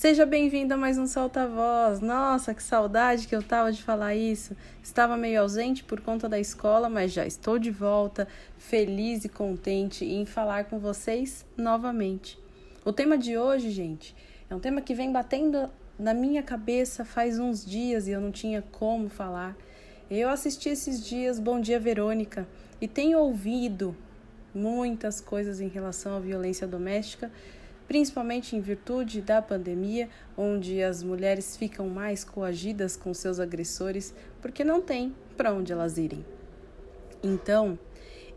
Seja bem-vindo a mais um Solta Voz. Nossa, que saudade que eu tava de falar isso. Estava meio ausente por conta da escola, mas já estou de volta, feliz e contente em falar com vocês novamente. O tema de hoje, gente, é um tema que vem batendo na minha cabeça faz uns dias e eu não tinha como falar. Eu assisti esses dias Bom Dia Verônica e tenho ouvido muitas coisas em relação à violência doméstica principalmente em virtude da pandemia, onde as mulheres ficam mais coagidas com seus agressores porque não tem para onde elas irem. Então,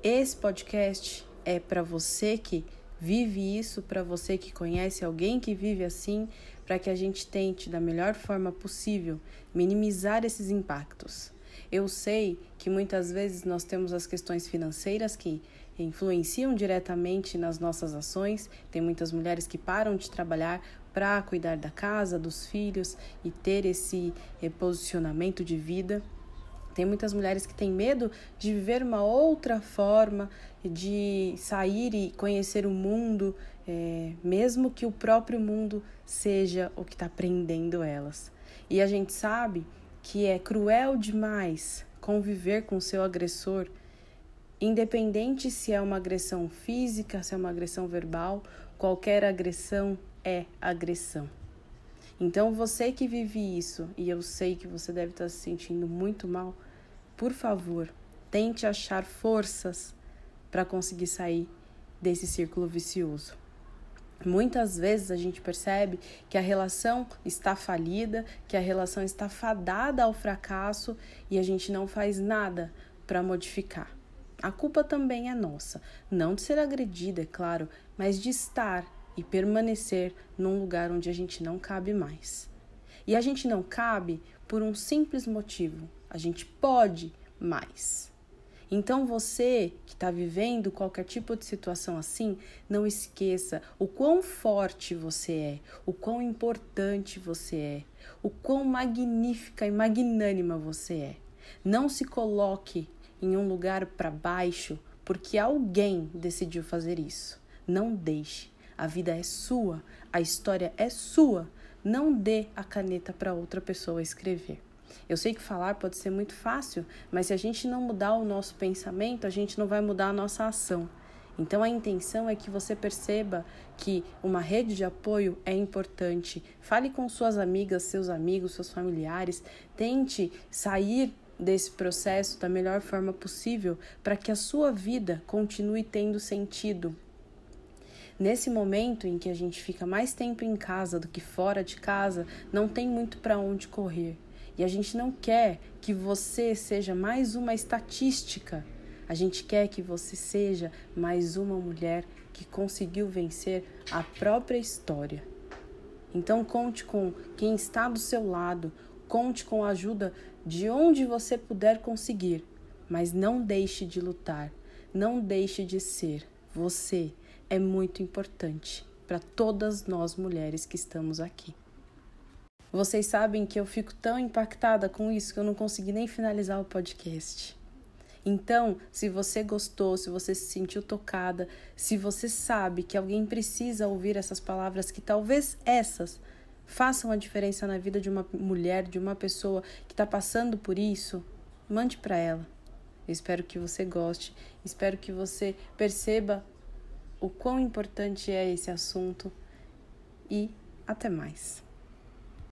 esse podcast é para você que vive isso, para você que conhece alguém que vive assim, para que a gente tente da melhor forma possível minimizar esses impactos. Eu sei que muitas vezes nós temos as questões financeiras que influenciam diretamente nas nossas ações. Tem muitas mulheres que param de trabalhar para cuidar da casa, dos filhos e ter esse reposicionamento de vida. Tem muitas mulheres que têm medo de viver uma outra forma, de sair e conhecer o mundo, é, mesmo que o próprio mundo seja o que está prendendo elas. E a gente sabe que é cruel demais conviver com seu agressor Independente se é uma agressão física, se é uma agressão verbal, qualquer agressão é agressão. Então, você que vive isso, e eu sei que você deve estar se sentindo muito mal, por favor, tente achar forças para conseguir sair desse círculo vicioso. Muitas vezes a gente percebe que a relação está falida, que a relação está fadada ao fracasso e a gente não faz nada para modificar. A culpa também é nossa, não de ser agredida, é claro, mas de estar e permanecer num lugar onde a gente não cabe mais. E a gente não cabe por um simples motivo: a gente pode mais. Então você que está vivendo qualquer tipo de situação assim, não esqueça o quão forte você é, o quão importante você é, o quão magnífica e magnânima você é. Não se coloque em um lugar para baixo porque alguém decidiu fazer isso. Não deixe. A vida é sua, a história é sua. Não dê a caneta para outra pessoa escrever. Eu sei que falar pode ser muito fácil, mas se a gente não mudar o nosso pensamento, a gente não vai mudar a nossa ação. Então a intenção é que você perceba que uma rede de apoio é importante. Fale com suas amigas, seus amigos, seus familiares. Tente sair desse processo da melhor forma possível para que a sua vida continue tendo sentido. Nesse momento em que a gente fica mais tempo em casa do que fora de casa, não tem muito para onde correr. E a gente não quer que você seja mais uma estatística. A gente quer que você seja mais uma mulher que conseguiu vencer a própria história. Então conte com quem está do seu lado, conte com a ajuda de onde você puder conseguir, mas não deixe de lutar, não deixe de ser. Você é muito importante para todas nós mulheres que estamos aqui. Vocês sabem que eu fico tão impactada com isso que eu não consegui nem finalizar o podcast. Então, se você gostou, se você se sentiu tocada, se você sabe que alguém precisa ouvir essas palavras, que talvez essas façam a diferença na vida de uma mulher, de uma pessoa que está passando por isso, mande para ela. Eu espero que você goste, espero que você perceba o quão importante é esse assunto e até mais.